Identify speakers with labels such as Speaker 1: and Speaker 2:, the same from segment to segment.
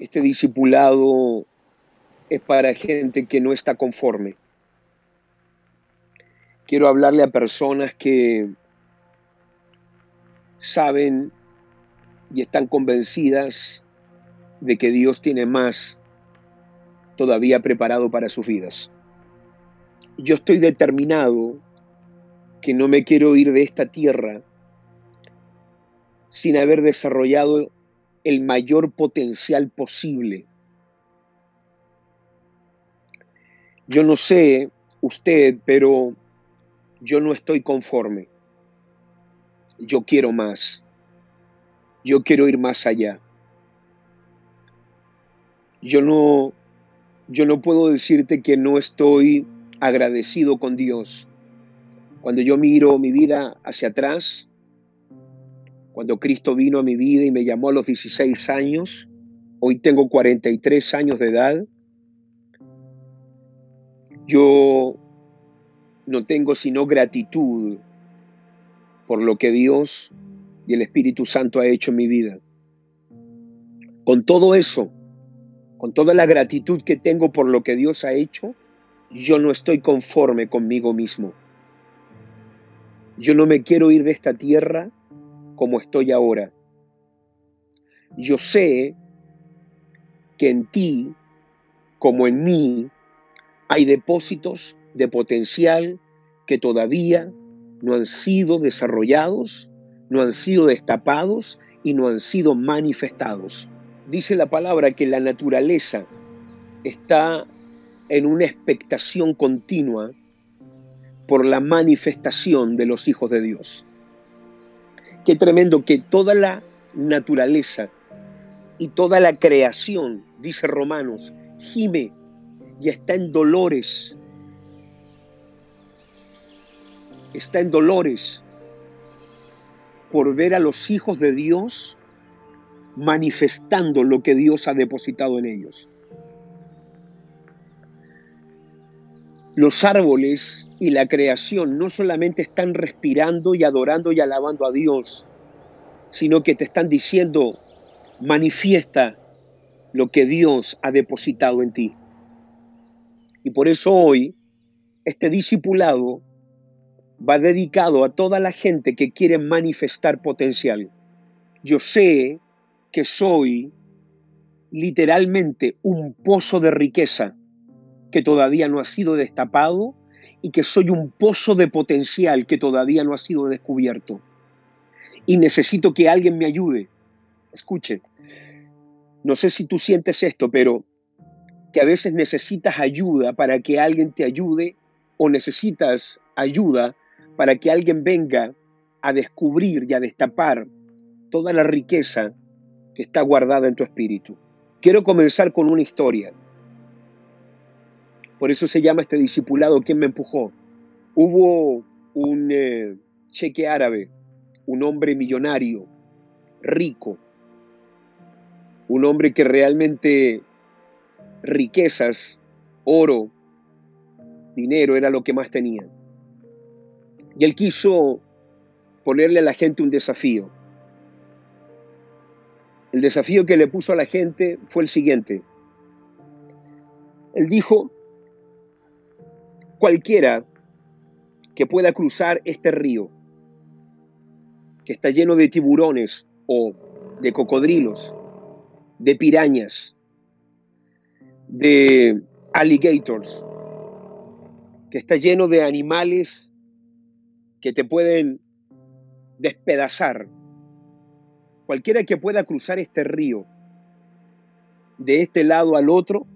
Speaker 1: Este discipulado es para gente que no está conforme. Quiero hablarle a personas que saben y están convencidas de que Dios tiene más todavía preparado para sus vidas. Yo estoy determinado que no me quiero ir de esta tierra sin haber desarrollado el mayor potencial posible. Yo no sé usted, pero yo no estoy conforme. Yo quiero más. Yo quiero ir más allá. Yo no yo no puedo decirte que no estoy agradecido con Dios. Cuando yo miro mi vida hacia atrás, cuando Cristo vino a mi vida y me llamó a los 16 años, hoy tengo 43 años de edad, yo no tengo sino gratitud por lo que Dios y el Espíritu Santo ha hecho en mi vida. Con todo eso, con toda la gratitud que tengo por lo que Dios ha hecho, yo no estoy conforme conmigo mismo. Yo no me quiero ir de esta tierra como estoy ahora. Yo sé que en ti, como en mí, hay depósitos de potencial que todavía no han sido desarrollados, no han sido destapados y no han sido manifestados. Dice la palabra que la naturaleza está en una expectación continua por la manifestación de los hijos de Dios. Qué tremendo que toda la naturaleza y toda la creación, dice Romanos, gime y está en dolores. Está en dolores por ver a los hijos de Dios manifestando lo que Dios ha depositado en ellos. Los árboles y la creación no solamente están respirando y adorando y alabando a Dios, sino que te están diciendo, manifiesta lo que Dios ha depositado en ti. Y por eso hoy este discipulado va dedicado a toda la gente que quiere manifestar potencial. Yo sé que soy literalmente un pozo de riqueza que todavía no ha sido destapado y que soy un pozo de potencial que todavía no ha sido descubierto. Y necesito que alguien me ayude. Escuche, no sé si tú sientes esto, pero que a veces necesitas ayuda para que alguien te ayude o necesitas ayuda para que alguien venga a descubrir y a destapar toda la riqueza que está guardada en tu espíritu. Quiero comenzar con una historia. Por eso se llama este discipulado, ¿quién me empujó? Hubo un eh, cheque árabe, un hombre millonario, rico, un hombre que realmente riquezas, oro, dinero era lo que más tenía. Y él quiso ponerle a la gente un desafío. El desafío que le puso a la gente fue el siguiente. Él dijo, cualquiera que pueda cruzar este río, que está lleno de tiburones o de cocodrilos, de pirañas, de alligators, que está lleno de animales que te pueden despedazar. Cualquiera que pueda cruzar este río de este lado al otro,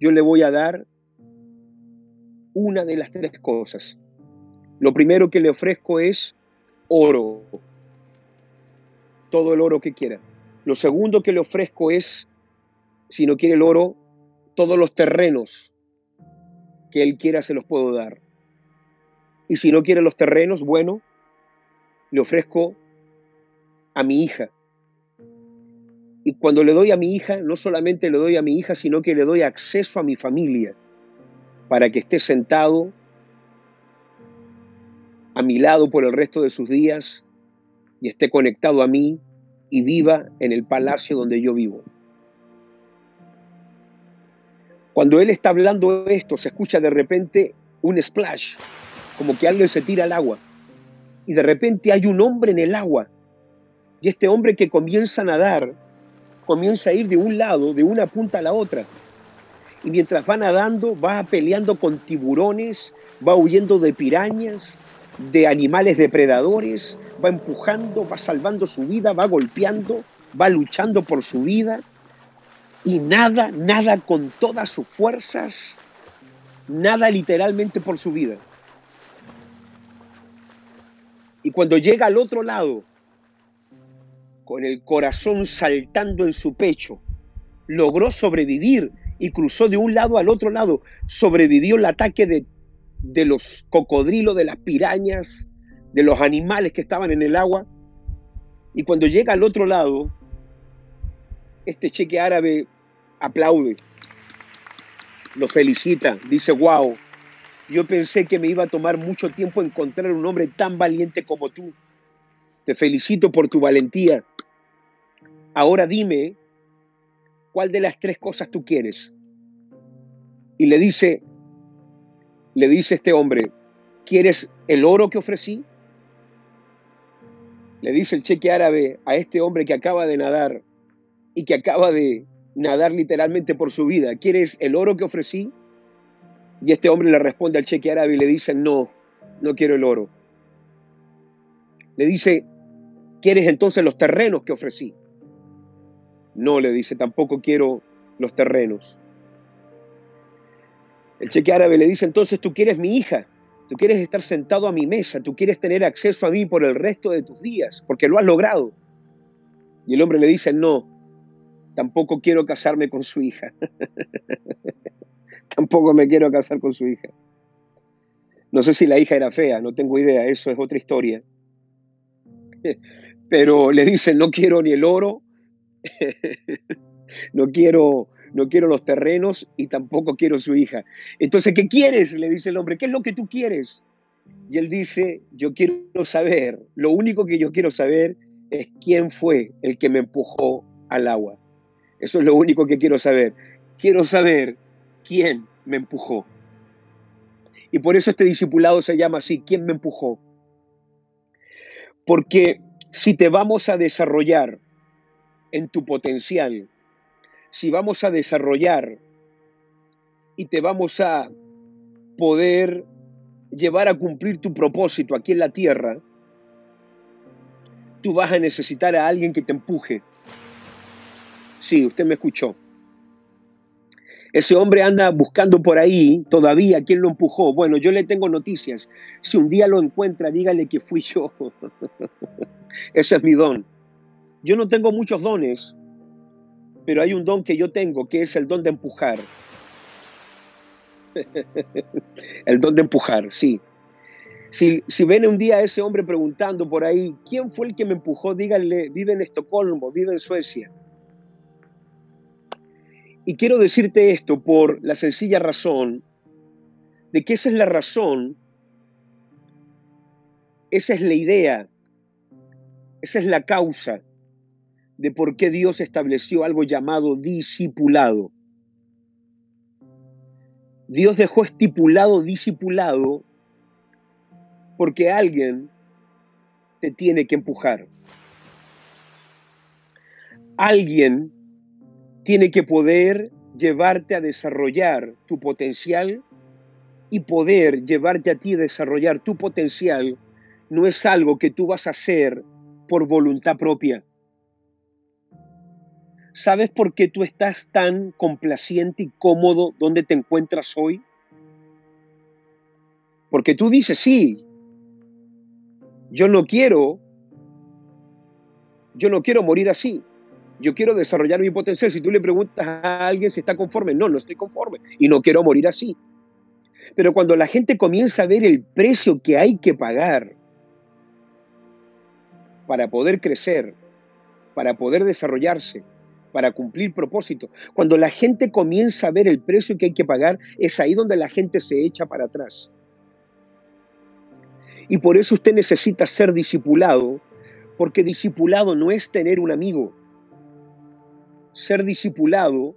Speaker 1: yo le voy a dar una de las tres cosas. Lo primero que le ofrezco es oro, todo el oro que quiera. Lo segundo que le ofrezco es, si no quiere el oro, todos los terrenos que él quiera se los puedo dar. Y si no quiere los terrenos, bueno, le ofrezco a mi hija. Y cuando le doy a mi hija, no solamente le doy a mi hija, sino que le doy acceso a mi familia para que esté sentado a mi lado por el resto de sus días y esté conectado a mí y viva en el palacio donde yo vivo. Cuando él está hablando esto, se escucha de repente un splash, como que alguien se tira al agua. Y de repente hay un hombre en el agua. Y este hombre que comienza a nadar, comienza a ir de un lado, de una punta a la otra. Y mientras va nadando, va peleando con tiburones, va huyendo de pirañas, de animales depredadores, va empujando, va salvando su vida, va golpeando, va luchando por su vida y nada, nada con todas sus fuerzas, nada literalmente por su vida. Y cuando llega al otro lado, con el corazón saltando en su pecho, logró sobrevivir y cruzó de un lado al otro lado, sobrevivió el ataque de de los cocodrilos, de las pirañas, de los animales que estaban en el agua. Y cuando llega al otro lado, este cheque árabe aplaude, lo felicita, dice, wow, yo pensé que me iba a tomar mucho tiempo encontrar un hombre tan valiente como tú. Te felicito por tu valentía. Ahora dime, ¿cuál de las tres cosas tú quieres? Y le dice, le dice este hombre, ¿quieres el oro que ofrecí? Le dice el cheque árabe a este hombre que acaba de nadar y que acaba de nadar literalmente por su vida, ¿quieres el oro que ofrecí? Y este hombre le responde al cheque árabe y le dice, no, no quiero el oro. Le dice, ¿quieres entonces los terrenos que ofrecí? No, le dice, tampoco quiero los terrenos. El cheque árabe le dice entonces, tú quieres mi hija, tú quieres estar sentado a mi mesa, tú quieres tener acceso a mí por el resto de tus días, porque lo has logrado. Y el hombre le dice, no, tampoco quiero casarme con su hija. tampoco me quiero casar con su hija. No sé si la hija era fea, no tengo idea, eso es otra historia. Pero le dice, no quiero ni el oro, no quiero no quiero los terrenos y tampoco quiero su hija. Entonces, ¿qué quieres? Le dice el hombre, ¿qué es lo que tú quieres? Y él dice, yo quiero saber, lo único que yo quiero saber es quién fue el que me empujó al agua. Eso es lo único que quiero saber. Quiero saber quién me empujó. Y por eso este discipulado se llama así, ¿quién me empujó? Porque si te vamos a desarrollar en tu potencial, si vamos a desarrollar y te vamos a poder llevar a cumplir tu propósito aquí en la tierra, tú vas a necesitar a alguien que te empuje. Sí, usted me escuchó. Ese hombre anda buscando por ahí todavía quién lo empujó. Bueno, yo le tengo noticias. Si un día lo encuentra, dígale que fui yo. Ese es mi don. Yo no tengo muchos dones, pero hay un don que yo tengo, que es el don de empujar. el don de empujar, sí. Si, si ven un día ese hombre preguntando por ahí, ¿quién fue el que me empujó? Díganle, vive en Estocolmo, vive en Suecia. Y quiero decirte esto por la sencilla razón de que esa es la razón, esa es la idea, esa es la causa de por qué Dios estableció algo llamado discipulado. Dios dejó estipulado discipulado porque alguien te tiene que empujar. Alguien tiene que poder llevarte a desarrollar tu potencial y poder llevarte a ti a desarrollar tu potencial no es algo que tú vas a hacer por voluntad propia. ¿Sabes por qué tú estás tan complaciente y cómodo donde te encuentras hoy? Porque tú dices, sí, yo no quiero, yo no quiero morir así. Yo quiero desarrollar mi potencial. Si tú le preguntas a alguien si está conforme, no, no estoy conforme y no quiero morir así. Pero cuando la gente comienza a ver el precio que hay que pagar para poder crecer, para poder desarrollarse, para cumplir propósito. Cuando la gente comienza a ver el precio que hay que pagar, es ahí donde la gente se echa para atrás. Y por eso usted necesita ser discipulado, Porque discipulado no es tener un amigo. Ser discipulado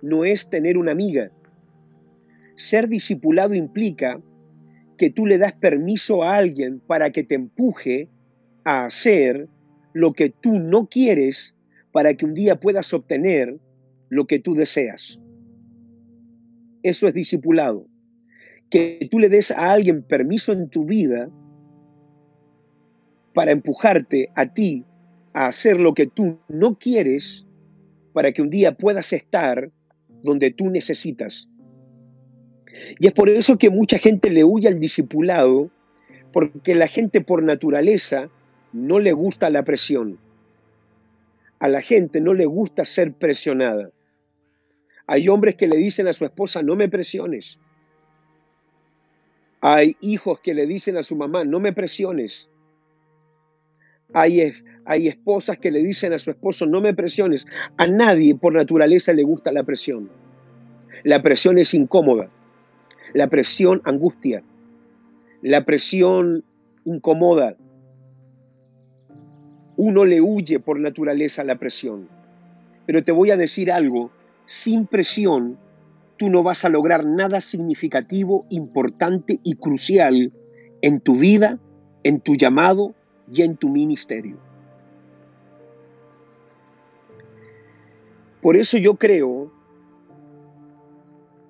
Speaker 1: no es tener una amiga. Ser discipulado implica que tú le das permiso a alguien para que te empuje a hacer lo que tú no quieres para que un día puedas obtener lo que tú deseas. Eso es discipulado. Que tú le des a alguien permiso en tu vida para empujarte a ti a hacer lo que tú no quieres para que un día puedas estar donde tú necesitas. Y es por eso que mucha gente le huye al discipulado, porque la gente por naturaleza no le gusta la presión. A la gente no le gusta ser presionada. Hay hombres que le dicen a su esposa, no me presiones. Hay hijos que le dicen a su mamá, no me presiones. Hay, hay esposas que le dicen a su esposo, no me presiones. A nadie por naturaleza le gusta la presión. La presión es incómoda. La presión angustia. La presión incomoda. Uno le huye por naturaleza a la presión. Pero te voy a decir algo, sin presión tú no vas a lograr nada significativo, importante y crucial en tu vida, en tu llamado y en tu ministerio. Por eso yo creo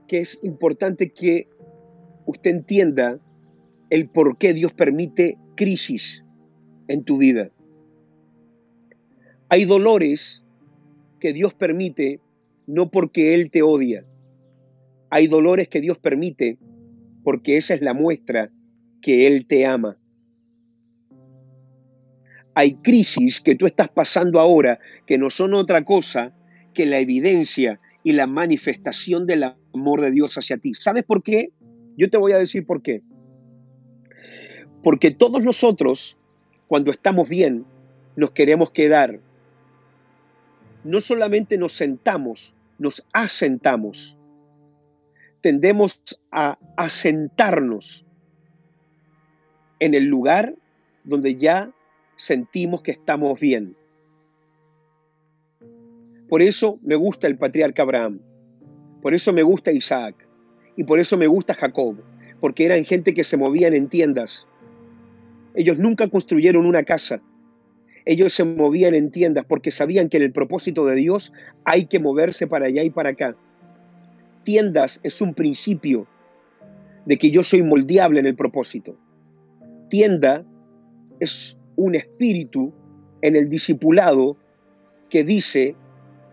Speaker 1: que es importante que usted entienda el por qué Dios permite crisis en tu vida. Hay dolores que Dios permite no porque Él te odia. Hay dolores que Dios permite porque esa es la muestra que Él te ama. Hay crisis que tú estás pasando ahora que no son otra cosa que la evidencia y la manifestación del amor de Dios hacia ti. ¿Sabes por qué? Yo te voy a decir por qué. Porque todos nosotros, cuando estamos bien, nos queremos quedar. No solamente nos sentamos, nos asentamos. Tendemos a asentarnos en el lugar donde ya sentimos que estamos bien. Por eso me gusta el patriarca Abraham, por eso me gusta Isaac y por eso me gusta Jacob, porque eran gente que se movían en tiendas. Ellos nunca construyeron una casa, ellos se movían en tiendas porque sabían que en el propósito de Dios hay que moverse para allá y para acá. Tiendas es un principio de que yo soy moldeable en el propósito. Tienda es un espíritu en el discipulado que dice,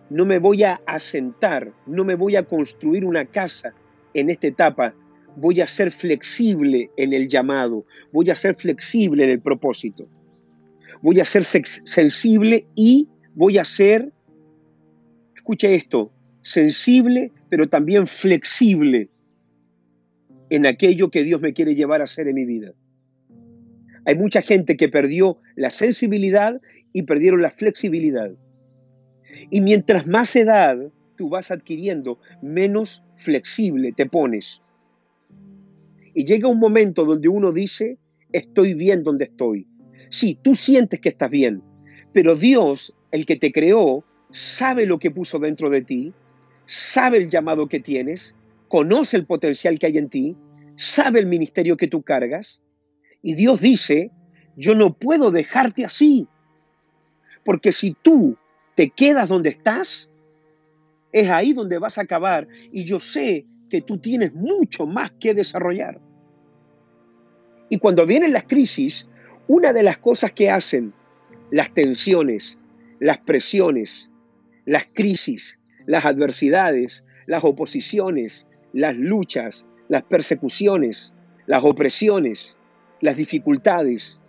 Speaker 1: no me voy a asentar, no me voy a construir una casa en esta etapa, voy a ser flexible en el llamado, voy a ser flexible en el propósito voy a ser sensible y voy a ser, escuche esto, sensible, pero también flexible en aquello que Dios me quiere llevar a hacer en mi vida. Hay mucha gente que perdió la sensibilidad y perdieron la flexibilidad. Y mientras más edad tú vas adquiriendo, menos flexible te pones. Y llega un momento donde uno dice, estoy bien donde estoy. Sí, tú sientes que estás bien, pero Dios, el que te creó, sabe lo que puso dentro de ti, sabe el llamado que tienes, conoce el potencial que hay en ti, sabe el ministerio que tú cargas. Y Dios dice, yo no puedo dejarte así, porque si tú te quedas donde estás, es ahí donde vas a acabar y yo sé que tú tienes mucho más que desarrollar. Y cuando vienen las crisis, una de las cosas que hacen las tensiones, las presiones, las crisis, las adversidades, las oposiciones, las luchas, las persecuciones, las opresiones, las dificultades.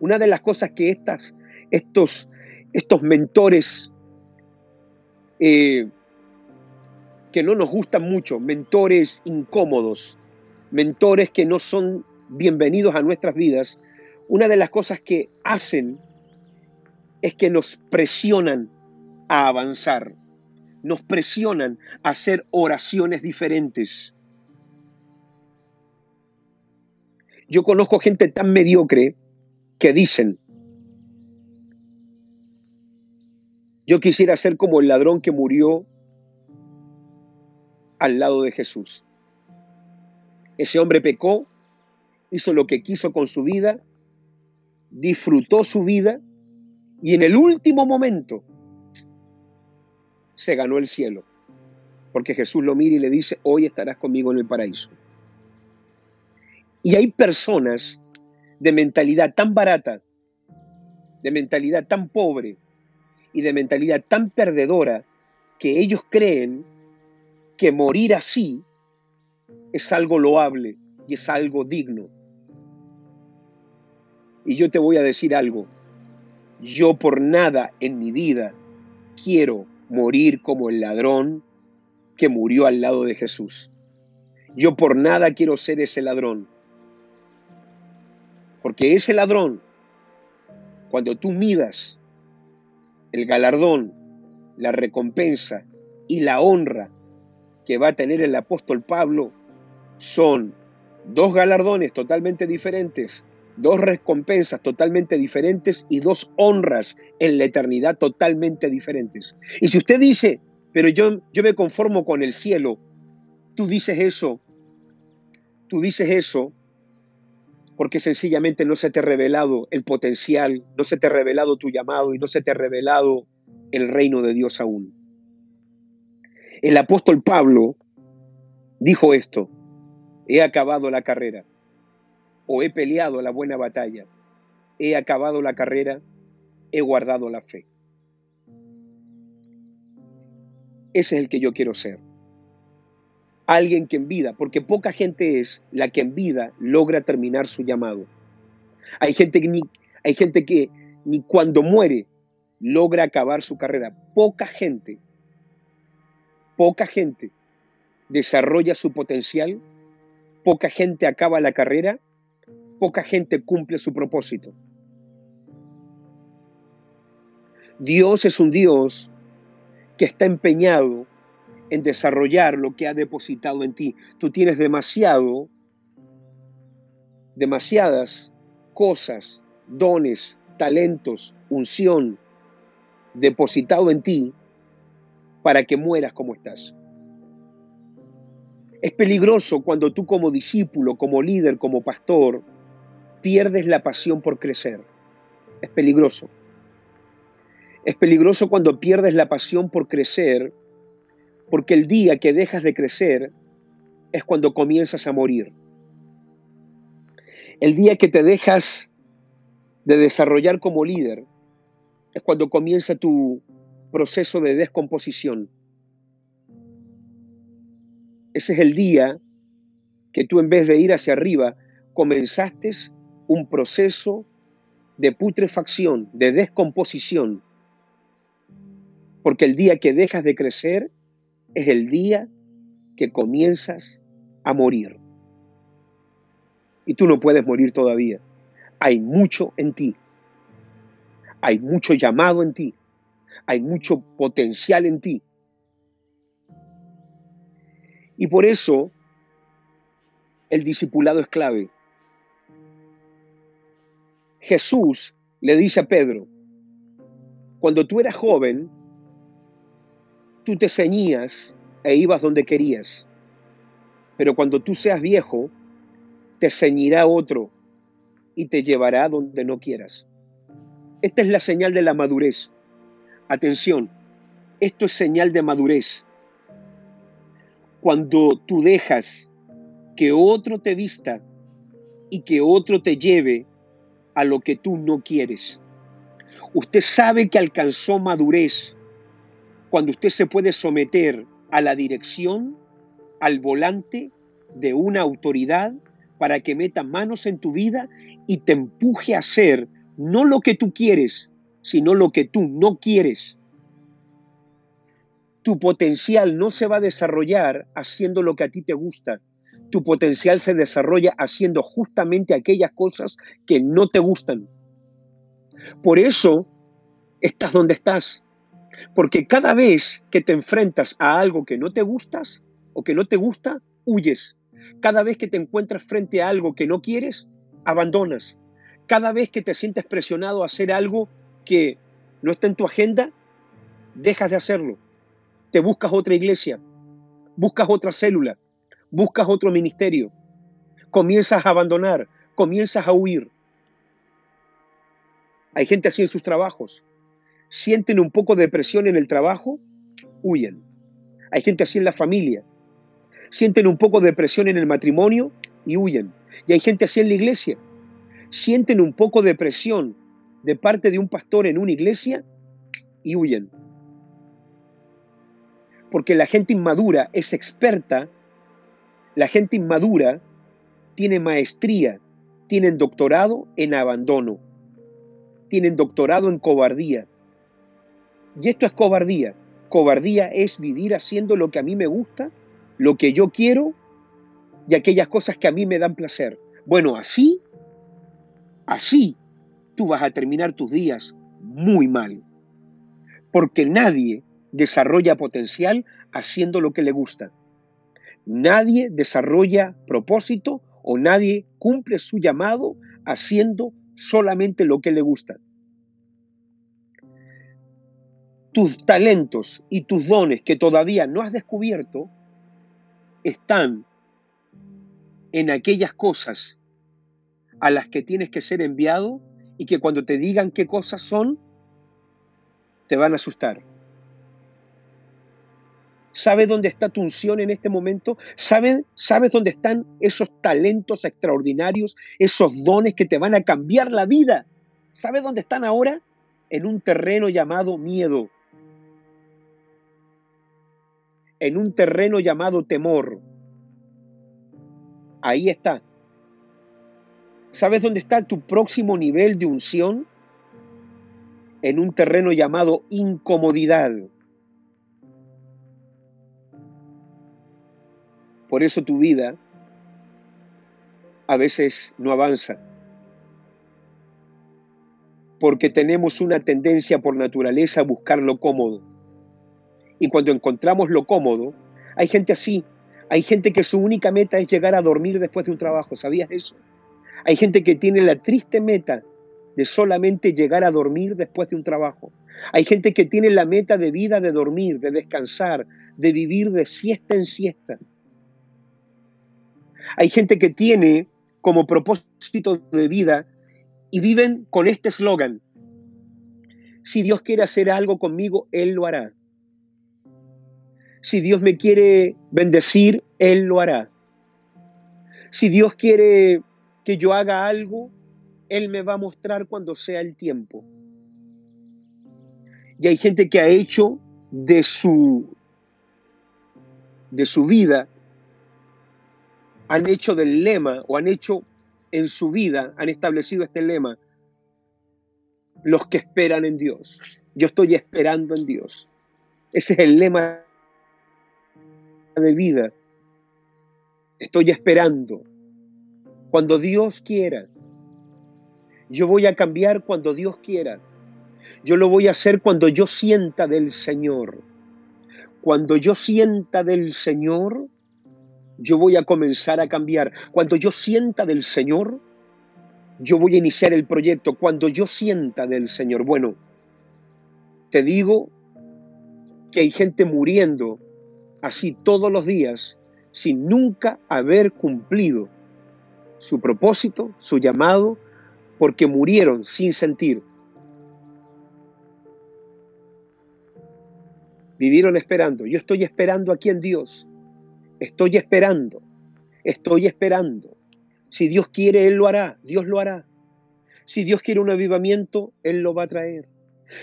Speaker 1: Una de las cosas que estas, estos, estos mentores eh, que no nos gustan mucho, mentores incómodos, mentores que no son bienvenidos a nuestras vidas, una de las cosas que hacen es que nos presionan a avanzar, nos presionan a hacer oraciones diferentes. Yo conozco gente tan mediocre que dicen, yo quisiera ser como el ladrón que murió al lado de Jesús. Ese hombre pecó hizo lo que quiso con su vida, disfrutó su vida y en el último momento se ganó el cielo. Porque Jesús lo mira y le dice, hoy estarás conmigo en el paraíso. Y hay personas de mentalidad tan barata, de mentalidad tan pobre y de mentalidad tan perdedora que ellos creen que morir así es algo loable y es algo digno. Y yo te voy a decir algo, yo por nada en mi vida quiero morir como el ladrón que murió al lado de Jesús. Yo por nada quiero ser ese ladrón. Porque ese ladrón, cuando tú midas el galardón, la recompensa y la honra que va a tener el apóstol Pablo, son dos galardones totalmente diferentes dos recompensas totalmente diferentes y dos honras en la eternidad totalmente diferentes. Y si usted dice, pero yo, yo me conformo con el cielo, tú dices eso, tú dices eso porque sencillamente no se te ha revelado el potencial, no se te ha revelado tu llamado y no se te ha revelado el reino de Dios aún. El apóstol Pablo dijo esto, he acabado la carrera o he peleado la buena batalla, he acabado la carrera, he guardado la fe. Ese es el que yo quiero ser. Alguien que en vida, porque poca gente es la que en vida logra terminar su llamado. Hay gente, que hay gente que ni cuando muere logra acabar su carrera. Poca gente, poca gente desarrolla su potencial, poca gente acaba la carrera poca gente cumple su propósito. Dios es un Dios que está empeñado en desarrollar lo que ha depositado en ti. Tú tienes demasiado, demasiadas cosas, dones, talentos, unción depositado en ti para que mueras como estás. Es peligroso cuando tú como discípulo, como líder, como pastor, pierdes la pasión por crecer. Es peligroso. Es peligroso cuando pierdes la pasión por crecer, porque el día que dejas de crecer es cuando comienzas a morir. El día que te dejas de desarrollar como líder es cuando comienza tu proceso de descomposición. Ese es el día que tú en vez de ir hacia arriba, comenzaste un proceso de putrefacción, de descomposición. Porque el día que dejas de crecer es el día que comienzas a morir. Y tú no puedes morir todavía. Hay mucho en ti. Hay mucho llamado en ti. Hay mucho potencial en ti. Y por eso el discipulado es clave. Jesús le dice a Pedro, cuando tú eras joven, tú te ceñías e ibas donde querías, pero cuando tú seas viejo, te ceñirá otro y te llevará donde no quieras. Esta es la señal de la madurez. Atención, esto es señal de madurez. Cuando tú dejas que otro te vista y que otro te lleve a lo que tú no quieres. Usted sabe que alcanzó madurez cuando usted se puede someter a la dirección, al volante de una autoridad para que meta manos en tu vida y te empuje a hacer no lo que tú quieres, sino lo que tú no quieres. Tu potencial no se va a desarrollar haciendo lo que a ti te gusta, tu potencial se desarrolla haciendo justamente aquellas cosas que no te gustan. Por eso estás donde estás. Porque cada vez que te enfrentas a algo que no te gustas o que no te gusta, huyes. Cada vez que te encuentras frente a algo que no quieres, abandonas. Cada vez que te sientes presionado a hacer algo que no está en tu agenda, dejas de hacerlo, te buscas otra iglesia, buscas otra célula, buscas otro ministerio, comienzas a abandonar, comienzas a huir. Hay gente así en sus trabajos. Sienten un poco de presión en el trabajo, huyen. Hay gente así en la familia. Sienten un poco de presión en el matrimonio y huyen. Y hay gente así en la iglesia. Sienten un poco de presión de parte de un pastor en una iglesia y huyen. Porque la gente inmadura es experta, la gente inmadura tiene maestría, tienen doctorado en abandono, tienen doctorado en cobardía. Y esto es cobardía. Cobardía es vivir haciendo lo que a mí me gusta, lo que yo quiero y aquellas cosas que a mí me dan placer. Bueno, así, así tú vas a terminar tus días muy mal. Porque nadie desarrolla potencial haciendo lo que le gusta. Nadie desarrolla propósito o nadie cumple su llamado haciendo solamente lo que le gusta. Tus talentos y tus dones que todavía no has descubierto están en aquellas cosas a las que tienes que ser enviado y que cuando te digan qué cosas son, te van a asustar. ¿Sabes dónde está tu unción en este momento? ¿Sabes, ¿Sabes dónde están esos talentos extraordinarios, esos dones que te van a cambiar la vida? ¿Sabes dónde están ahora? En un terreno llamado miedo. En un terreno llamado temor. Ahí está. ¿Sabes dónde está tu próximo nivel de unción? En un terreno llamado incomodidad. Por eso tu vida a veces no avanza. Porque tenemos una tendencia por naturaleza a buscar lo cómodo. Y cuando encontramos lo cómodo, hay gente así. Hay gente que su única meta es llegar a dormir después de un trabajo. ¿Sabías eso? Hay gente que tiene la triste meta de solamente llegar a dormir después de un trabajo. Hay gente que tiene la meta de vida de dormir, de descansar, de vivir de siesta en siesta. Hay gente que tiene como propósito de vida y viven con este eslogan. Si Dios quiere hacer algo conmigo, Él lo hará. Si Dios me quiere bendecir, Él lo hará. Si Dios quiere que yo haga algo, Él me va a mostrar cuando sea el tiempo. Y hay gente que ha hecho de su, de su vida han hecho del lema o han hecho en su vida, han establecido este lema, los que esperan en Dios. Yo estoy esperando en Dios. Ese es el lema de vida. Estoy esperando. Cuando Dios quiera. Yo voy a cambiar cuando Dios quiera. Yo lo voy a hacer cuando yo sienta del Señor. Cuando yo sienta del Señor, yo voy a comenzar a cambiar. Cuando yo sienta del Señor, yo voy a iniciar el proyecto. Cuando yo sienta del Señor, bueno, te digo que hay gente muriendo así todos los días sin nunca haber cumplido su propósito, su llamado, porque murieron sin sentir. Vivieron esperando. Yo estoy esperando aquí en Dios. Estoy esperando, estoy esperando. Si Dios quiere, Él lo hará, Dios lo hará. Si Dios quiere un avivamiento, Él lo va a traer.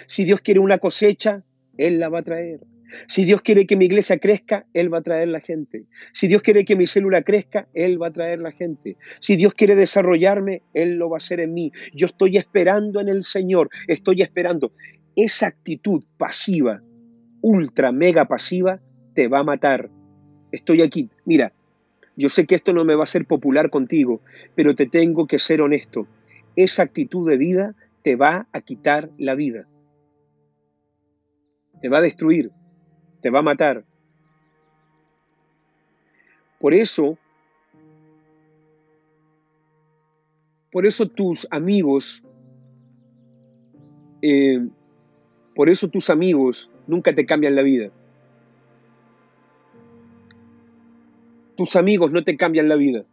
Speaker 1: Si Dios quiere una cosecha, Él la va a traer. Si Dios quiere que mi iglesia crezca, Él va a traer la gente. Si Dios quiere que mi célula crezca, Él va a traer la gente. Si Dios quiere desarrollarme, Él lo va a hacer en mí. Yo estoy esperando en el Señor, estoy esperando. Esa actitud pasiva, ultra, mega pasiva, te va a matar estoy aquí. Mira, yo sé que esto no me va a ser popular contigo, pero te tengo que ser honesto. Esa actitud de vida te va a quitar la vida. Te va a destruir, te va a matar. Por eso, por eso tus amigos, eh, por eso tus amigos nunca te cambian la vida. Tus amigos no te cambian la vida.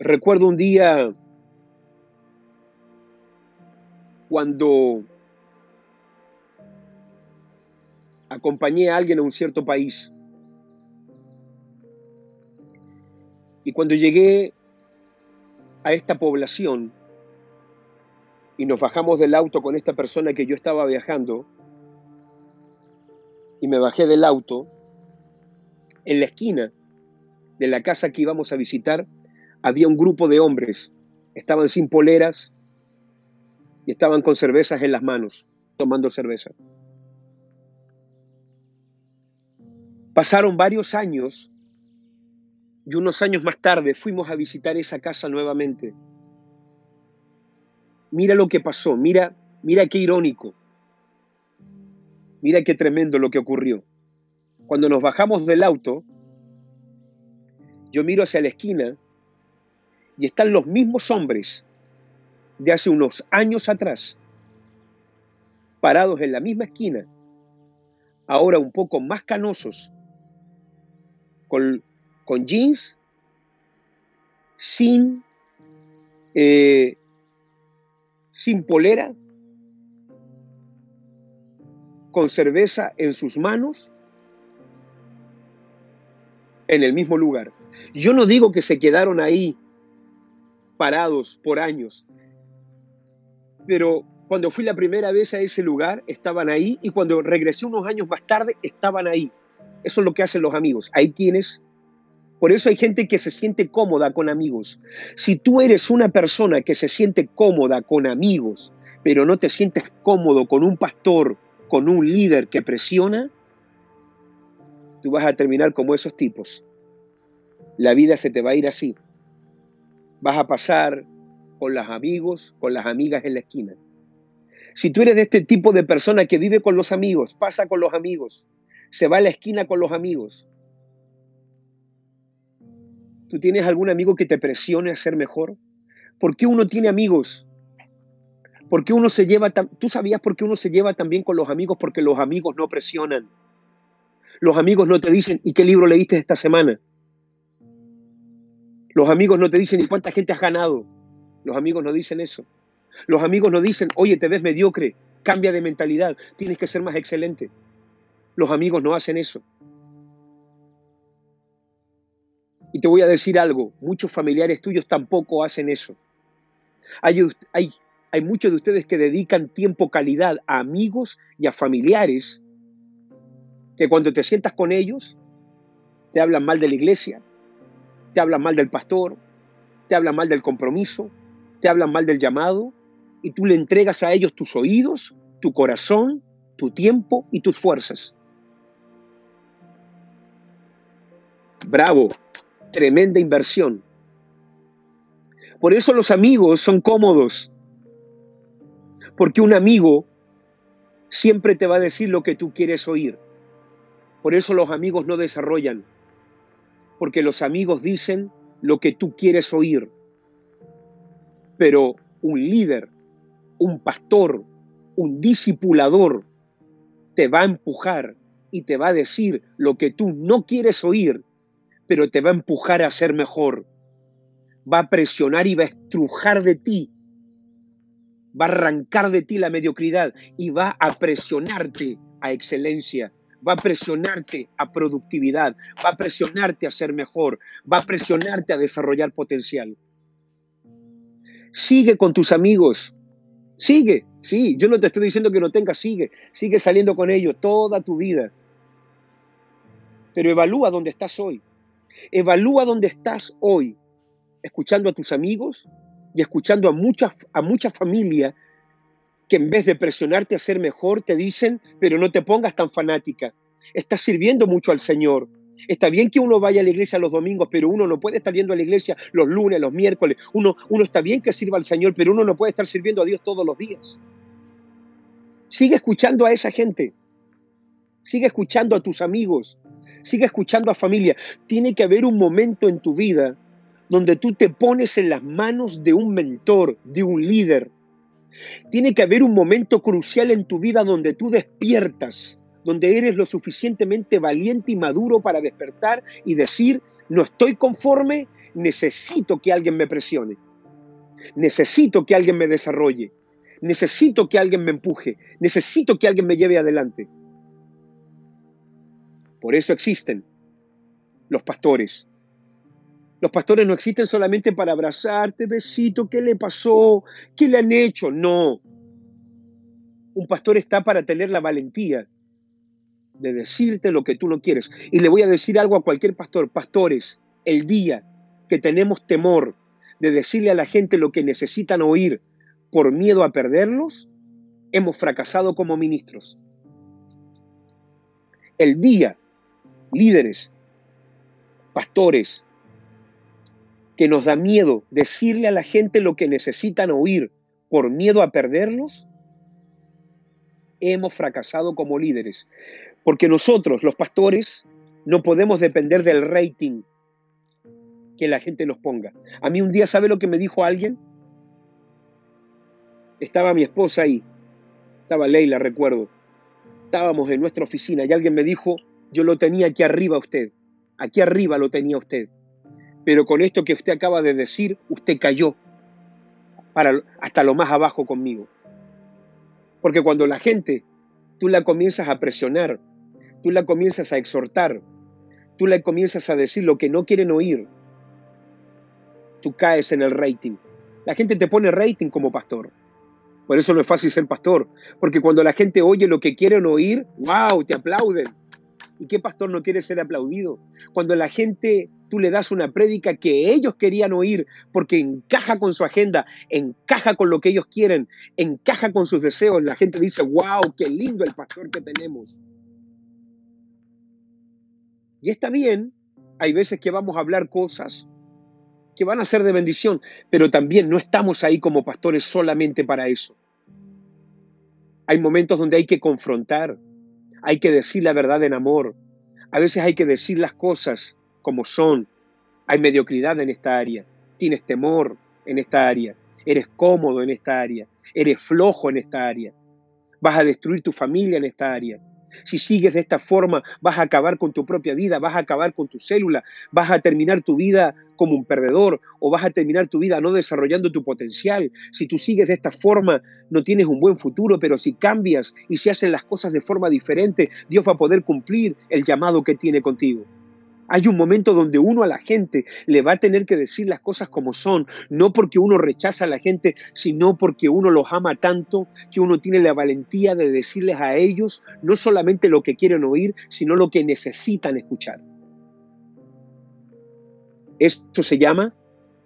Speaker 1: Recuerdo un día cuando acompañé a alguien a un cierto país. Y cuando llegué a esta población y nos bajamos del auto con esta persona que yo estaba viajando, y me bajé del auto, en la esquina de la casa que íbamos a visitar había un grupo de hombres. Estaban sin poleras, y estaban con cervezas en las manos, tomando cerveza. Pasaron varios años y unos años más tarde fuimos a visitar esa casa nuevamente. Mira lo que pasó, mira, mira qué irónico, mira qué tremendo lo que ocurrió. Cuando nos bajamos del auto, yo miro hacia la esquina y están los mismos hombres de hace unos años atrás, parados en la misma esquina, ahora un poco más canosos, con, jeans, sin, eh, sin polera, con cerveza en sus manos, en el mismo lugar. Yo no digo que se quedaron ahí parados por años, pero cuando fui la primera vez a ese lugar, estaban ahí y cuando regresé unos años más tarde, estaban ahí. Eso es lo que hacen los amigos. Hay quienes... Por eso hay gente que se siente cómoda con amigos. Si tú eres una persona que se siente cómoda con amigos, pero no te sientes cómodo con un pastor, con un líder que presiona, tú vas a terminar como esos tipos. La vida se te va a ir así. Vas a pasar con los amigos, con las amigas en la esquina. Si tú eres de este tipo de persona que vive con los amigos, pasa con los amigos, se va a la esquina con los amigos, ¿tú tienes algún amigo que te presione a ser mejor? ¿Por qué uno tiene amigos? ¿Por qué uno se lleva tan... ¿Tú sabías por qué uno se lleva también con los amigos? Porque los amigos no presionan. Los amigos no te dicen, ¿y qué libro leíste esta semana? Los amigos no te dicen, ¿y cuánta gente has ganado? Los amigos no dicen eso. Los amigos no dicen, oye, te ves mediocre, cambia de mentalidad, tienes que ser más excelente. Los amigos no hacen eso. Y te voy a decir algo, muchos familiares tuyos tampoco hacen eso. Hay, hay, muchos de ustedes que dedican tiempo calidad a amigos y a familiares que cuando te sientas con ellos, te hablan mal de la iglesia, te hablan mal del pastor, te hablan mal del compromiso, te hablan mal del llamado y tú le entregas a ellos tus oídos, tu corazón, tu tiempo y tus fuerzas. Bravo, tremenda inversión. Por eso los amigos son cómodos, porque un amigo siempre te va a decir lo que tú quieres oír. Por eso los amigos no desarrollan, porque los amigos dicen lo que tú quieres oír. Pero un líder, un pastor, un discipulador te va a empujar y te va a decir lo que tú no quieres oír, pero te va a empujar a ser mejor. Va a presionar y va a estrujar de ti. Va a arrancar de ti la mediocridad y va a presionarte a excelencia. Va a presionarte a productividad. Va a presionarte a ser mejor. Va a presionarte a desarrollar potencial. Sigue con tus amigos. Sigue, sí, yo no te estoy diciendo que no tengas, sigue, sigue saliendo con ellos toda tu vida. Pero evalúa dónde estás hoy. Evalúa dónde estás hoy, escuchando a tus amigos y escuchando a muchas a mucha familia que en vez de presionarte a ser mejor te dicen, pero no te pongas tan fanática. Estás sirviendo mucho al Señor. Está bien que uno vaya a la iglesia los domingos, pero uno no puede estar yendo a la iglesia los lunes, los miércoles. Uno, uno está bien que sirva al Señor, pero uno no puede estar sirviendo a Dios todos los días. Sigue escuchando a esa gente. Sigue escuchando a tus amigos. Sigue escuchando a familia. Tiene que haber un momento en tu vida donde tú te pones en las manos de un mentor, de un líder, Tiene que haber un momento crucial en tu vida donde tú despiertas, donde eres lo suficientemente valiente y maduro para despertar y decir, no estoy conforme, necesito que alguien me presione, necesito que alguien me desarrolle, necesito que alguien me empuje, necesito que alguien me lleve adelante. Por eso existen los pastores. Los pastores no existen solamente para abrazarte, besito, ¿qué le pasó? ¿Qué le han hecho? No. Un pastor está para tener la valentía de decirte lo que tú no quieres. Y le voy a decir algo a cualquier pastor. Pastores, el día que tenemos temor de decirle a la gente lo que necesitan oír por miedo a perderlos, hemos fracasado como ministros. El día, líderes, pastores, que nos da miedo decirle a la gente lo que necesitan oír por miedo a perderlos, hemos fracasado como líderes. Porque nosotros, los pastores, no podemos depender del rating que la gente nos ponga. A mí un día, ¿sabe lo que me dijo alguien? Estaba mi esposa ahí, estaba Leila, recuerdo. Estábamos en nuestra oficina y alguien me dijo, yo lo tenía aquí arriba usted, aquí arriba lo tenía usted. Pero con esto que usted acaba de decir, usted cayó para, hasta lo más abajo conmigo. Porque cuando la gente, tú la comienzas a presionar, tú la comienzas a exhortar, tú la comienzas a decir lo que no quieren oír, tú caes en el rating. La gente te pone rating como pastor. Por eso no es fácil ser pastor. Porque cuando la gente oye lo que quieren oír, wow, te aplauden. ¿Y qué pastor no quiere ser aplaudido? Cuando la gente, tú le das una prédica que ellos querían oír porque encaja con su agenda, encaja con lo que ellos quieren, encaja con sus deseos, la gente dice, wow, qué lindo el pastor que tenemos. Y está bien, hay veces que vamos a hablar cosas que van a ser de bendición, pero también no estamos ahí como pastores solamente para eso. Hay momentos donde hay que confrontar, hay que decir la verdad en amor. A veces hay que decir las cosas como son. Hay mediocridad en esta área. Tienes temor en esta área. Eres cómodo en esta área. Eres flojo en esta área. Vas a destruir tu familia en esta área. Si sigues de esta forma, vas a acabar con tu propia vida, vas a acabar con tu célula, vas a terminar tu vida como un perdedor o vas a terminar tu vida no desarrollando tu potencial. Si tú sigues de esta forma, no tienes un buen futuro, pero si cambias y si hacen las cosas de forma diferente, Dios va a poder cumplir el llamado que tiene contigo. Hay un momento donde uno a la gente le va a tener que decir las cosas como son, no porque uno rechaza a la gente, sino porque uno los ama tanto que uno tiene la valentía de decirles a ellos no solamente lo que quieren oír, sino lo que necesitan escuchar. Esto se llama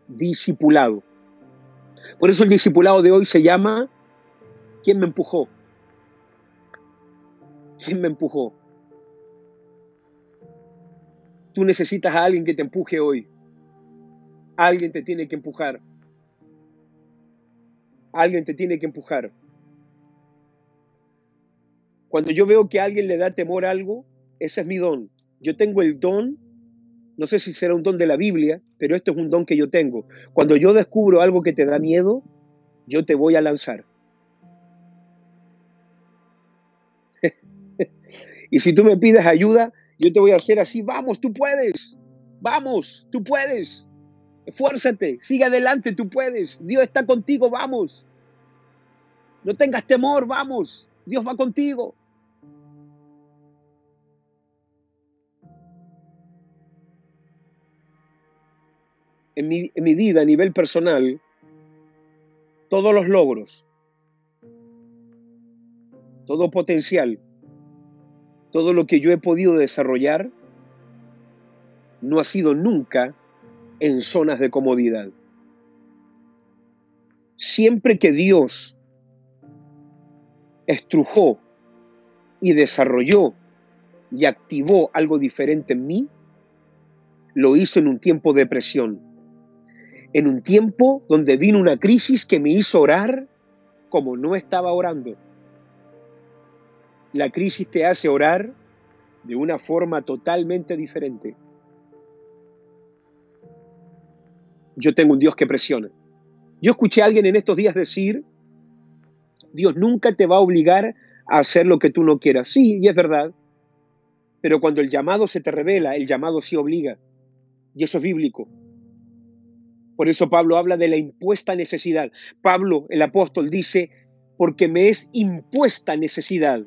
Speaker 1: discipulado. Por eso el discipulado de hoy se llama ¿Quién me empujó? ¿Quién me empujó? Tú necesitas a alguien que te empuje hoy. Alguien te tiene que empujar. Alguien te tiene que empujar. Cuando yo veo que a alguien le da temor a algo, ese es mi don. Yo tengo el don, no sé si será un don de la Biblia, pero esto es un don que yo tengo. Cuando yo descubro algo que te da miedo, yo te voy a lanzar. y si tú me pides ayuda, yo te voy a hacer así, vamos, tú puedes, vamos, tú puedes, esfuérzate, sigue adelante, tú puedes, Dios está contigo, vamos. No tengas temor, vamos, Dios va contigo. En mi, en mi vida a nivel personal, todos los logros, todo potencial todo lo que yo he podido desarrollar no ha sido nunca en zonas de comodidad. Siempre que Dios estrujó y desarrolló y activó algo diferente en mí, lo hizo en un tiempo de presión, en un tiempo donde vino una crisis que me hizo orar como no estaba orando la crisis te hace orar de una forma totalmente diferente. Yo tengo un Dios que presiona. Yo escuché a alguien en estos días decir Dios nunca te va a obligar a hacer lo que tú no quieras. Sí, y es verdad. Pero cuando el llamado se te revela, el llamado sí obliga. Y eso es bíblico. Por eso Pablo habla de la impuesta necesidad. Pablo, el apóstol, dice, porque me es impuesta necesidad.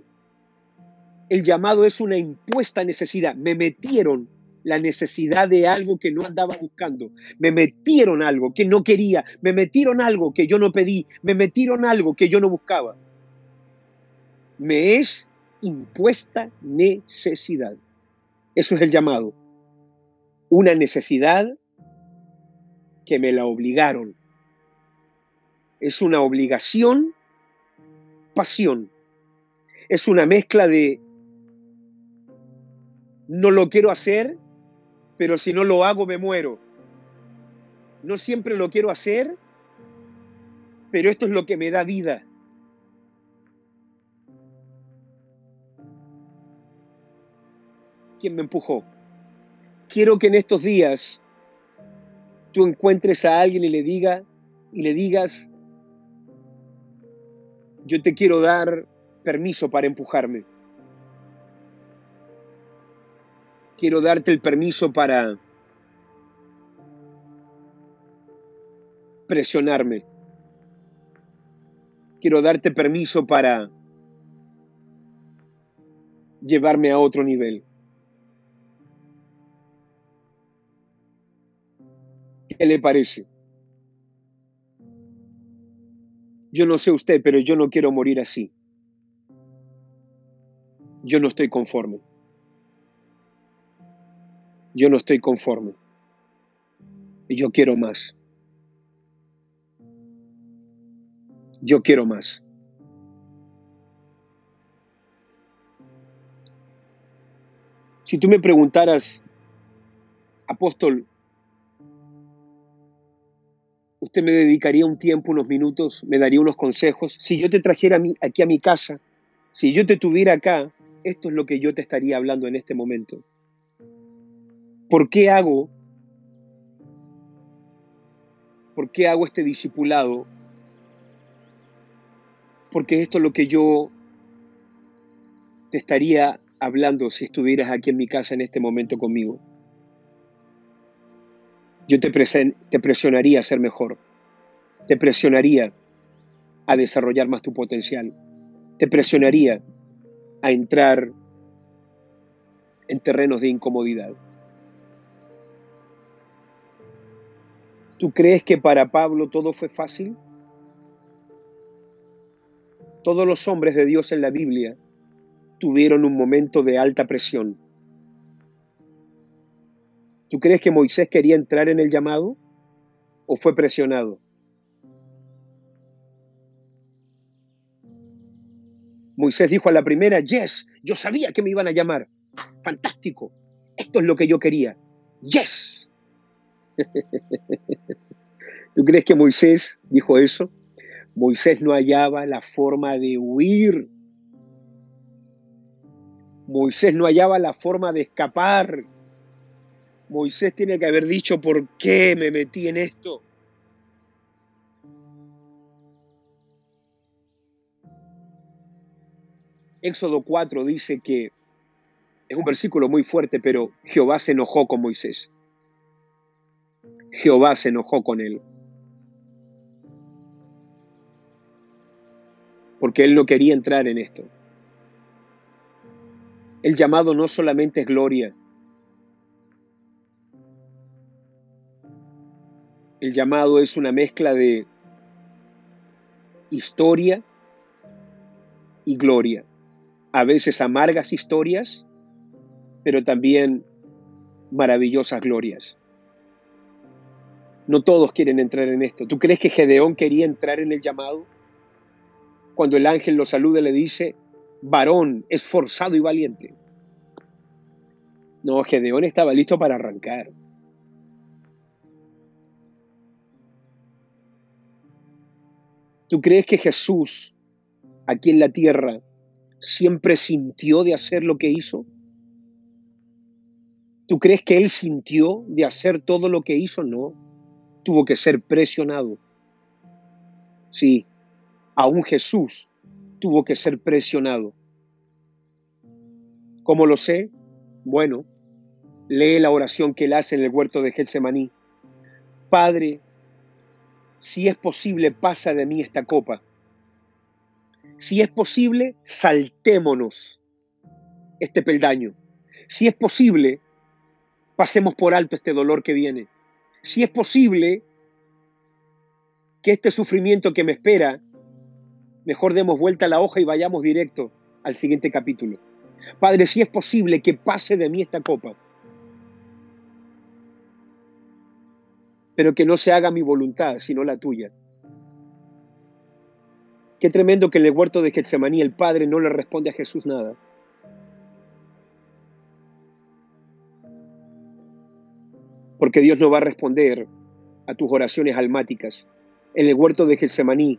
Speaker 1: El llamado es una impuesta necesidad. Me metieron la necesidad de algo que no andaba buscando. Me metieron algo que no quería. Me metieron algo que yo no pedí. Me metieron algo que yo no buscaba. Me es impuesta necesidad. Eso es el llamado. Una necesidad que me la obligaron. Es una obligación, pasión. Es una mezcla de no lo quiero hacer, pero si no lo hago me muero. No siempre lo quiero hacer, pero esto es lo que me da vida. ¿Quién me empujó? Quiero que en estos días tú encuentres a alguien y le diga y le digas yo te quiero dar permiso para empujarme. Quiero darte el permiso para presionarme. Quiero darte permiso para llevarme a otro nivel. ¿Qué le parece? Yo no sé usted, pero yo no quiero morir así. Yo no estoy conforme. Yo no estoy conforme. Yo quiero más. Yo quiero más. Si tú me preguntaras, apóstol, usted me dedicaría un tiempo, unos minutos, me daría unos consejos. Si yo te trajera aquí a mi casa, si yo te tuviera acá, esto es lo que yo te estaría hablando en este momento. ¿Por qué hago? ¿Por qué hago este discipulado? Porque esto es lo que yo te estaría hablando si estuvieras aquí en mi casa en este momento conmigo yo te, te presionaría a ser mejor, te presionaría a desarrollar más tu potencial, te presionaría a entrar en terrenos de incomodidad. ¿Tú crees que para Pablo todo fue fácil? Todos los hombres de Dios en la Biblia tuvieron un momento de alta presión ¿Tú crees que Moisés quería entrar en el llamado o fue presionado? Moisés dijo a la primera, yes, yo sabía que me iban a llamar. Fantástico, esto es lo que yo quería. Yes. ¿Tú crees que Moisés dijo eso? Moisés no hallaba la forma de huir. Moisés no hallaba la forma de escapar. Moisés tiene que haber dicho, ¿por qué me metí en esto? Éxodo 4 dice que es un versículo muy fuerte, pero Jehová se enojó con Moisés. Jehová se enojó con él. Porque él no quería entrar en esto. El llamado no solamente es gloria, El llamado es una mezcla de historia y gloria. A veces amargas historias, pero también maravillosas glorias. No todos quieren entrar en esto. ¿Tú crees que Gedeón quería entrar en el llamado? Cuando el ángel lo saluda le dice, varón, esforzado y valiente. No, Gedeón estaba listo para arrancar. ¿Tú crees que Jesús, aquí en la tierra, siempre sintió de hacer lo que hizo? ¿Tú crees que Él sintió de hacer todo lo que hizo? No. Tuvo que ser presionado. Sí, aún Jesús tuvo que ser presionado. ¿Cómo lo sé? Bueno, lee la oración que él hace en el huerto de Getsemaní. Padre, si es posible, pasa de mí esta copa. Si es posible, saltémonos este peldaño. Si es posible, pasemos por alto este dolor que viene. Si es posible, que este sufrimiento que me espera, mejor demos vuelta a la hoja y vayamos directo al siguiente capítulo. Padre, si es posible que pase de mí esta copa, pero que no se haga mi voluntad, sino la tuya. Qué tremendo que en el huerto de Getsemaní el Padre no le responde a Jesús nada. Porque Dios no va a responder a tus oraciones almáticas. En el huerto de Getsemaní,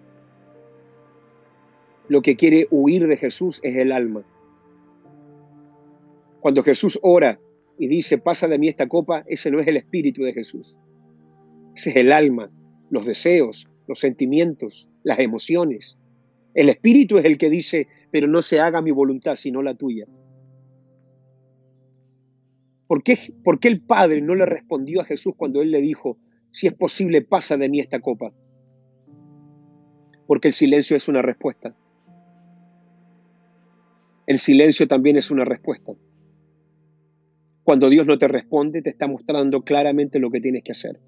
Speaker 1: lo que quiere huir de Jesús es el alma. Cuando Jesús ora y dice, pasa de mí esta copa, ese no es el espíritu de Jesús. Ese es el alma, los deseos, los sentimientos, las emociones. El espíritu es el que dice, pero no se haga mi voluntad, sino la tuya. ¿Por qué, ¿Por qué el Padre no le respondió a Jesús cuando él le dijo, si es posible, pasa de mí esta copa? Porque el silencio es una respuesta. El silencio también es una respuesta. Cuando Dios no te responde, te está mostrando claramente lo que tienes que hacer.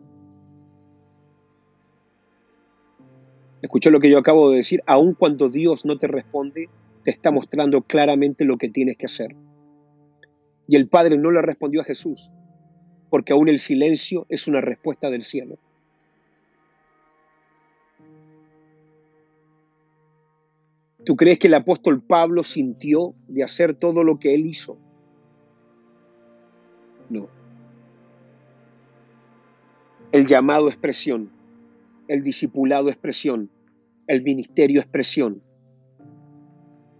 Speaker 1: Escuchó lo que yo acabo de decir, aun cuando Dios no te responde, te está mostrando claramente lo que tienes que hacer. Y el Padre no le respondió a Jesús, porque aún el silencio es una respuesta del cielo. ¿Tú crees que el apóstol Pablo sintió de hacer todo lo que él hizo? No. El llamado expresión el discipulado es presión, el ministerio es presión,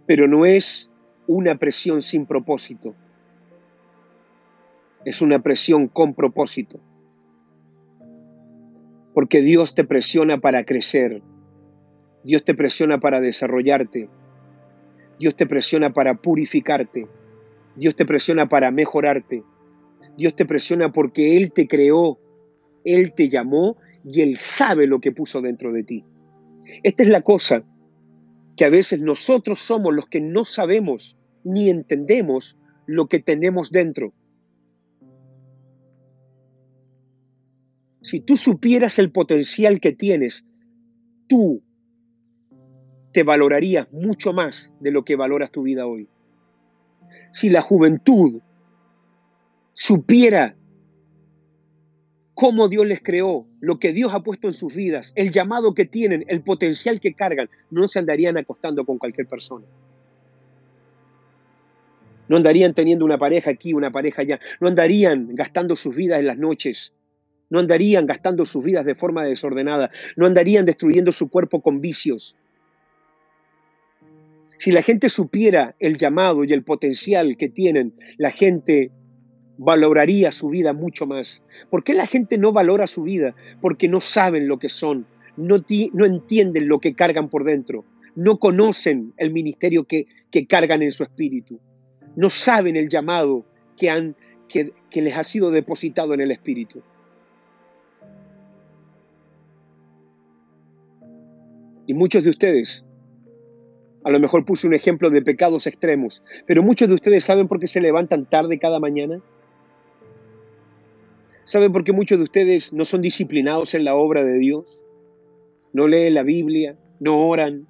Speaker 1: pero no es una presión sin propósito, es una presión con propósito, porque Dios te presiona para crecer, Dios te presiona para desarrollarte, Dios te presiona para purificarte, Dios te presiona para mejorarte, Dios te presiona porque Él te creó, Él te llamó y Él sabe lo que puso dentro de ti. Esta es la cosa que a veces nosotros somos los que no sabemos ni entendemos lo que tenemos dentro. Si tú supieras el potencial que tienes, tú te valorarías mucho más de lo que valoras tu vida hoy. Si la juventud supiera cómo Dios les creó, lo que Dios ha puesto en sus vidas, el llamado que tienen, el potencial que cargan, no se andarían acostando con cualquier persona. No andarían teniendo una pareja aquí, una pareja allá. No andarían gastando sus vidas en las noches. No andarían gastando sus vidas de forma desordenada. No andarían destruyendo su cuerpo con vicios. Si la gente supiera el llamado y el potencial que tienen, la gente valoraría su vida mucho más. ¿Por qué la gente no valora su vida? Porque no saben lo que son, no, no entienden lo que cargan por dentro, no conocen el ministerio que, que cargan en su espíritu, no saben el llamado que, han, que, que les ha sido depositado en el espíritu. Y muchos de ustedes, a lo mejor puse un ejemplo de pecados extremos, pero muchos de ustedes saben por qué se levantan tarde cada mañana. ¿Saben por qué muchos de ustedes no son disciplinados en la obra de Dios? No leen la Biblia, no oran.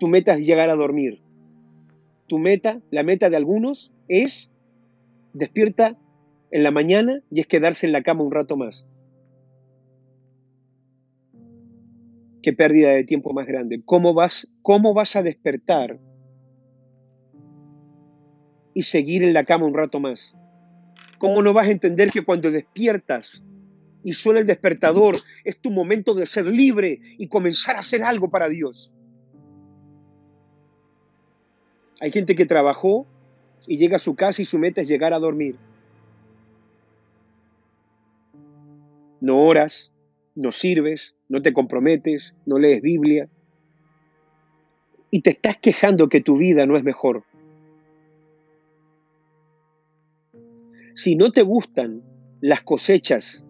Speaker 1: Tu meta es llegar a dormir. Tu meta, la meta de algunos es despierta en la mañana y es quedarse en la cama un rato más. Qué pérdida de tiempo más grande. ¿Cómo vas, cómo vas a despertar y seguir en la cama un rato más? ¿Cómo no vas a entender que cuando despiertas y suena el despertador es tu momento de ser libre y comenzar a hacer algo para Dios? Hay gente que trabajó y llega a su casa y su meta es llegar a dormir. No oras, no sirves, no te comprometes, no lees Biblia. y te estás quejando que tu vida no es mejor. Si no te gustan las cosechas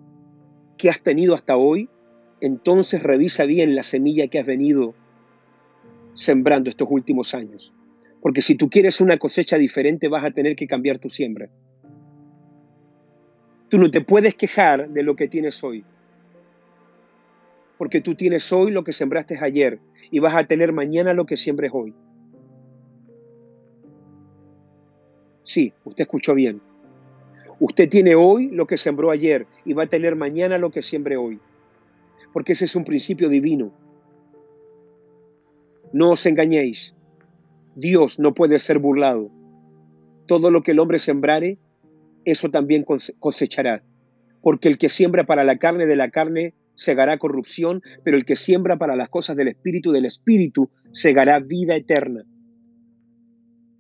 Speaker 1: que has tenido hasta hoy, entonces revisa bien la semilla que has venido sembrando estos últimos años. Porque si tú quieres una cosecha diferente, vas a tener que cambiar tu siembra. Tú no te puedes quejar de lo que tienes hoy. Porque tú tienes hoy lo que sembraste ayer y vas a tener mañana lo que siembres hoy. Sí, usted escuchó bien. Usted tiene hoy lo que sembró ayer y va a tener mañana lo que siembre hoy. Porque ese es un principio divino. No os engañéis. Dios no puede ser burlado. Todo lo que el hombre sembrare, eso también cosechará. Porque el que siembra para la carne de la carne segará corrupción, pero el que siembra para las cosas del Espíritu del Espíritu segará vida eterna.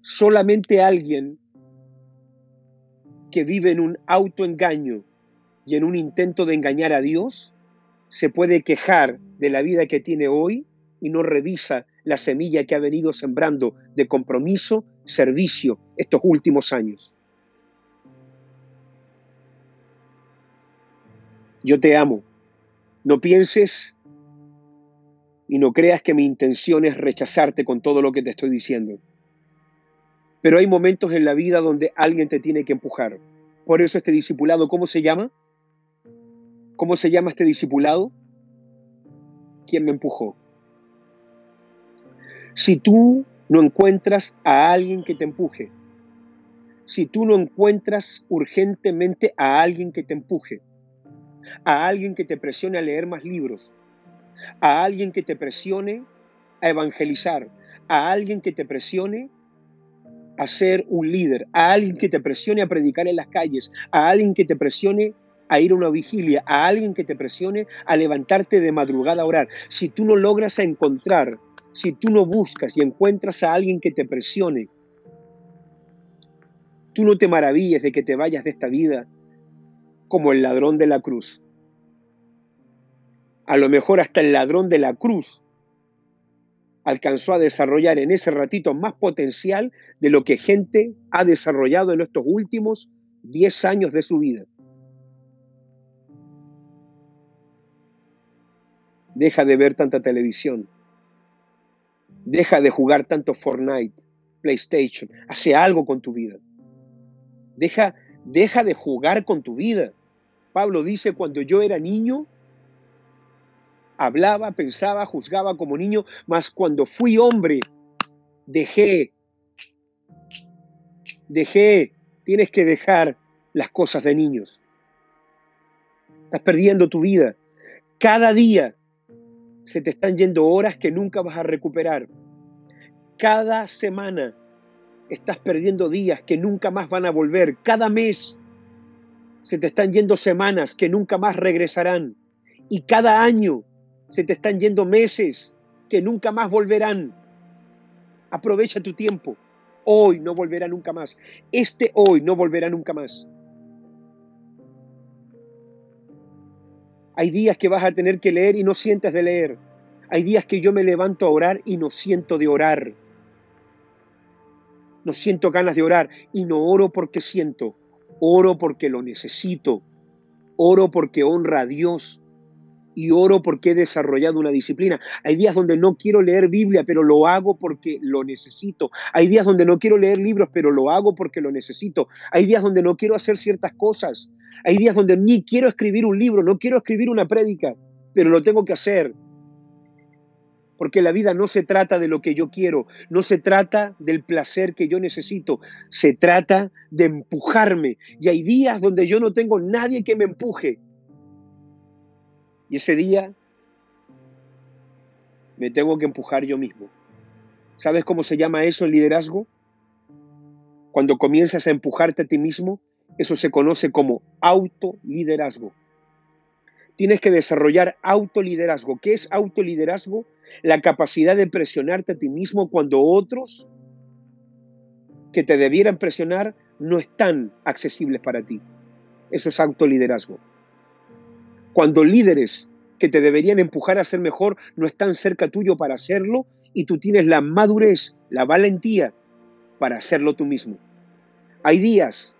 Speaker 1: Solamente alguien que vive en un autoengaño y en un intento de engañar a Dios se puede quejar de la vida que tiene hoy y no revisa la semilla que ha venido sembrando de compromiso, servicio estos últimos años. Yo te amo no pienses y no creas que mi intención es rechazarte con todo lo que te estoy diciendo. Pero hay momentos en la vida donde alguien te tiene que empujar. Por eso este discipulado, ¿cómo se llama? ¿Cómo se llama este discipulado? ¿Quién me empujó? Si tú no encuentras a alguien que te empuje, si tú no encuentras urgentemente a alguien que te empuje, a alguien que te presione a leer más libros, a alguien que te presione a evangelizar, a alguien que te presione a ser un líder, a alguien que te presione a predicar en las calles, a alguien que te presione a ir a una vigilia, a alguien que te presione a levantarte de madrugada a orar. Si tú no logras encontrar, si tú no buscas y encuentras a alguien que te presione, tú no te maravilles de que te vayas de esta vida como el ladrón de la cruz. A lo mejor hasta el ladrón de la cruz alcanzó a desarrollar en ese ratito más potencial de lo que gente ha desarrollado en estos últimos 10 años de su vida. Deja de ver tanta televisión. Deja de jugar tanto Fortnite, PlayStation. Hace algo con tu vida. Deja, deja de jugar con tu vida. Pablo dice, cuando yo era niño, hablaba, pensaba, juzgaba como niño, mas cuando fui hombre, dejé, dejé, tienes que dejar las cosas de niños. Estás perdiendo tu vida. Cada día se te están yendo horas que nunca vas a recuperar. Cada semana estás perdiendo días que nunca más van a volver. Cada mes se te están yendo semanas que nunca más regresarán. Y cada año se te están yendo meses que nunca más volverán. Aprovecha tu tiempo. Hoy no volverá nunca más. Este hoy no volverá nunca más. Hay días que vas a tener que leer y no sientes de leer. Hay días que yo me levanto a orar y no siento de orar. No siento ganas de orar y no oro porque siento. Oro porque lo necesito. Oro porque honra a Dios. Y oro porque he desarrollado una disciplina. Hay días donde no quiero leer Biblia, pero lo hago porque lo necesito. Hay días donde no quiero leer libros, pero lo hago porque lo necesito. Hay días donde no quiero hacer ciertas cosas. Hay días donde ni quiero escribir un libro, no quiero escribir una prédica, pero lo tengo que hacer porque la vida no se trata de lo que yo quiero, no se trata del placer que yo necesito, se trata de empujarme. Y hay días donde yo no tengo nadie que me empuje. Y ese día me tengo que empujar yo mismo. ¿Sabes cómo se llama eso el liderazgo? Cuando comienzas a empujarte a ti mismo, eso se conoce como autoliderazgo. Tienes que desarrollar autoliderazgo. ¿Qué es autoliderazgo? La capacidad de presionarte a ti mismo cuando otros que te debieran presionar no están accesibles para ti. Eso es autoliderazgo. Cuando líderes que te deberían empujar a ser mejor no están cerca tuyo para hacerlo y tú tienes la madurez, la valentía para hacerlo tú mismo. Hay días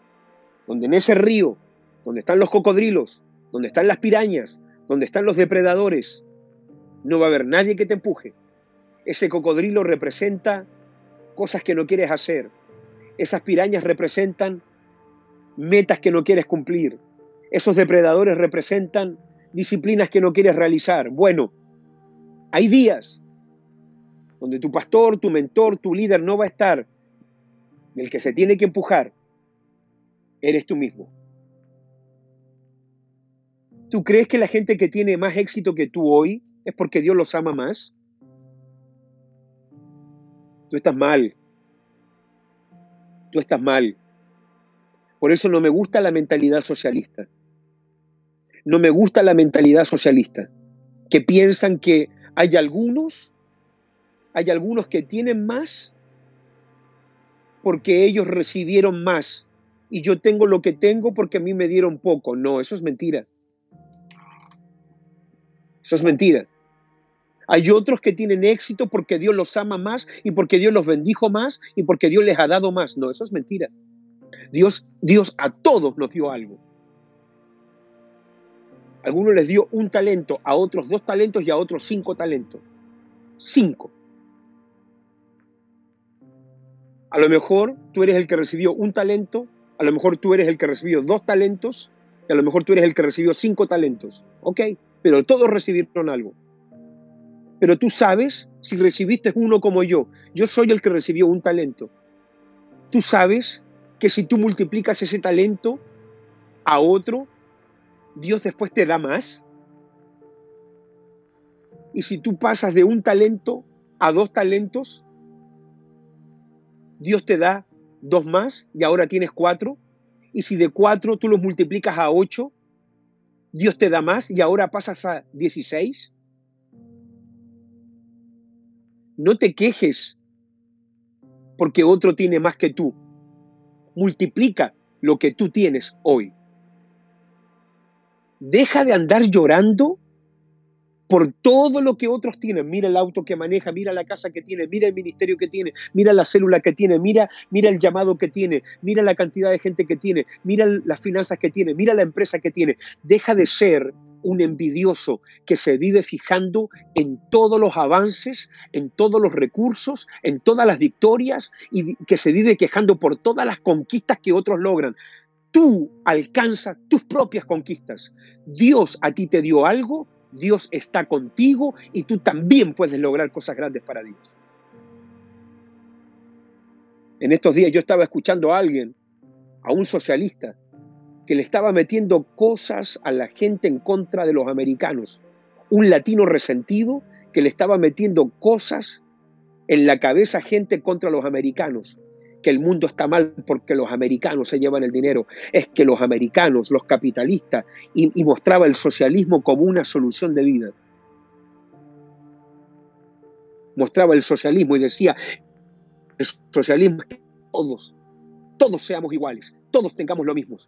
Speaker 1: donde en ese río, donde están los cocodrilos, donde están las pirañas, donde están los depredadores, no va a haber nadie que te empuje. Ese cocodrilo representa cosas que no quieres hacer. Esas pirañas representan metas que no quieres cumplir. Esos depredadores representan disciplinas que no quieres realizar. Bueno, hay días donde tu pastor, tu mentor, tu líder no va a estar. El que se tiene que empujar eres tú mismo. ¿Tú crees que la gente que tiene más éxito que tú hoy es porque Dios los ama más? Tú estás mal. Tú estás mal. Por eso no me gusta la mentalidad socialista. No me gusta la mentalidad socialista, que piensan que hay algunos, hay algunos que tienen más porque ellos recibieron más y yo tengo lo que tengo porque a mí me dieron poco. No, eso es mentira. Eso es mentira. Hay otros que tienen éxito porque Dios los ama más y porque Dios los bendijo más y porque Dios les ha dado más. No, eso es mentira. Dios, Dios a todos nos dio algo. Algunos les dio un talento, a otros dos talentos y a otros cinco talentos. Cinco. A lo mejor tú eres el que recibió un talento, a lo mejor tú eres el que recibió dos talentos, y a lo mejor tú eres el que recibió cinco talentos. Ok, pero todos recibieron algo. Pero tú sabes si recibiste uno como yo. Yo soy el que recibió un talento. Tú sabes que si tú multiplicas ese talento a otro, Dios después te da más. Y si tú pasas de un talento a dos talentos, Dios te da dos más y ahora tienes cuatro. Y si de cuatro tú los multiplicas a ocho, Dios te da más y ahora pasas a dieciséis. No te quejes porque otro tiene más que tú multiplica lo que tú tienes hoy. Deja de andar llorando por todo lo que otros tienen. Mira el auto que maneja, mira la casa que tiene, mira el ministerio que tiene, mira la célula que tiene, mira, mira el llamado que tiene, mira la cantidad de gente que tiene, mira las finanzas que tiene, mira la empresa que tiene. Deja de ser un envidioso que se vive fijando en todos los avances, en todos los recursos, en todas las victorias y que se vive quejando por todas las conquistas que otros logran. Tú alcanzas tus propias conquistas. Dios a ti te dio algo, Dios está contigo y tú también puedes lograr cosas grandes para Dios. En estos días yo estaba escuchando a alguien, a un socialista, que le estaba metiendo cosas a la gente en contra de los americanos. Un latino resentido que le estaba metiendo cosas en la cabeza a gente contra los americanos. Que el mundo está mal porque los americanos se llevan el dinero. Es que los americanos, los capitalistas, y, mostraba el socialismo como una solución de vida. Mostraba el socialismo y decía, el socialismo es que todos, todos seamos iguales, todos tengamos lo mismo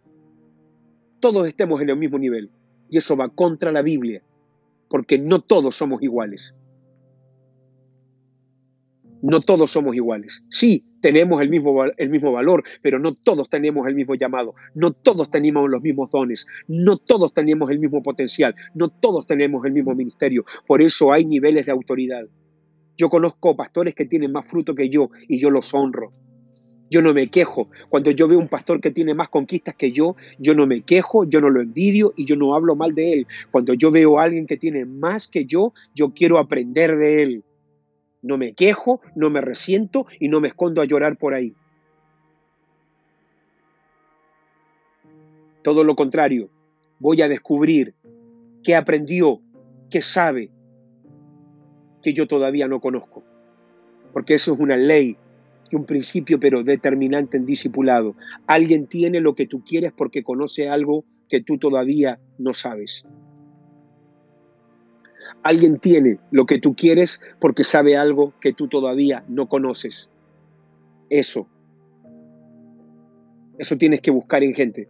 Speaker 1: todos estemos en el mismo nivel. Y eso va contra la Biblia, porque no todos somos iguales. No todos somos iguales. Sí, tenemos el mismo, el mismo valor, pero no todos tenemos el mismo llamado. No todos tenemos los mismos dones. No todos tenemos el mismo potencial. No todos tenemos el mismo ministerio. Por eso hay niveles de autoridad. Yo conozco pastores que tienen más fruto que yo y yo los honro. Yo no me quejo. Cuando yo veo un pastor que tiene más conquistas que yo, yo no me quejo, yo no lo envidio y yo no hablo mal de él. Cuando yo veo a alguien que tiene más que yo, yo quiero aprender de él. No me quejo, no me resiento y no me escondo a llorar por ahí. Todo lo contrario, voy a descubrir qué aprendió, qué sabe, que yo todavía no conozco. Porque eso es una ley un principio, pero determinante en discipulado. Alguien tiene lo que tú quieres porque conoce algo que tú todavía no sabes. Alguien tiene lo que tú quieres porque sabe algo que tú todavía no conoces. Eso. Eso tienes que buscar en gente.